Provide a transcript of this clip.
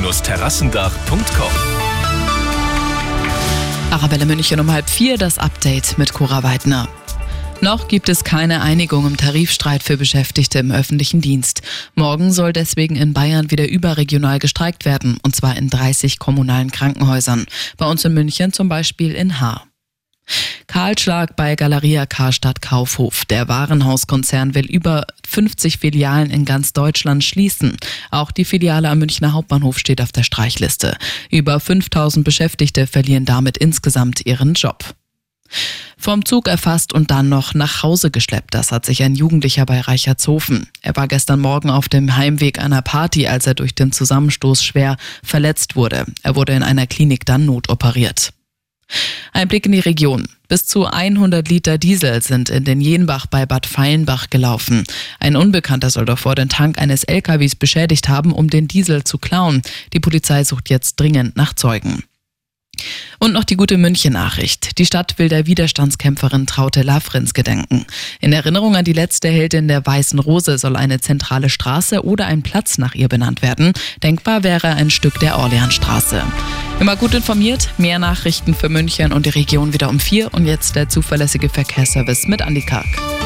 münchen-terrassendach.com Arabelle München um halb vier, das Update mit Cora Weidner. Noch gibt es keine Einigung im Tarifstreit für Beschäftigte im öffentlichen Dienst. Morgen soll deswegen in Bayern wieder überregional gestreikt werden, und zwar in 30 kommunalen Krankenhäusern. Bei uns in München zum Beispiel in Haar. Kahlschlag bei Galeria Karstadt Kaufhof. Der Warenhauskonzern will über 50 Filialen in ganz Deutschland schließen. Auch die Filiale am Münchner Hauptbahnhof steht auf der Streichliste. Über 5000 Beschäftigte verlieren damit insgesamt ihren Job. Vom Zug erfasst und dann noch nach Hause geschleppt. Das hat sich ein Jugendlicher bei Reichertshofen. Er war gestern Morgen auf dem Heimweg einer Party, als er durch den Zusammenstoß schwer verletzt wurde. Er wurde in einer Klinik dann notoperiert. Ein Blick in die Region. Bis zu 100 Liter Diesel sind in den Jenbach bei Bad Feilenbach gelaufen. Ein Unbekannter soll davor den Tank eines LKWs beschädigt haben, um den Diesel zu klauen. Die Polizei sucht jetzt dringend nach Zeugen. Und noch die gute München-Nachricht. Die Stadt will der Widerstandskämpferin Traute Lafrins gedenken. In Erinnerung an die letzte Heldin der Weißen Rose soll eine zentrale Straße oder ein Platz nach ihr benannt werden. Denkbar wäre ein Stück der Orleansstraße. Immer gut informiert, mehr Nachrichten für München und die Region wieder um vier und jetzt der zuverlässige Verkehrsservice mit Andi Karg.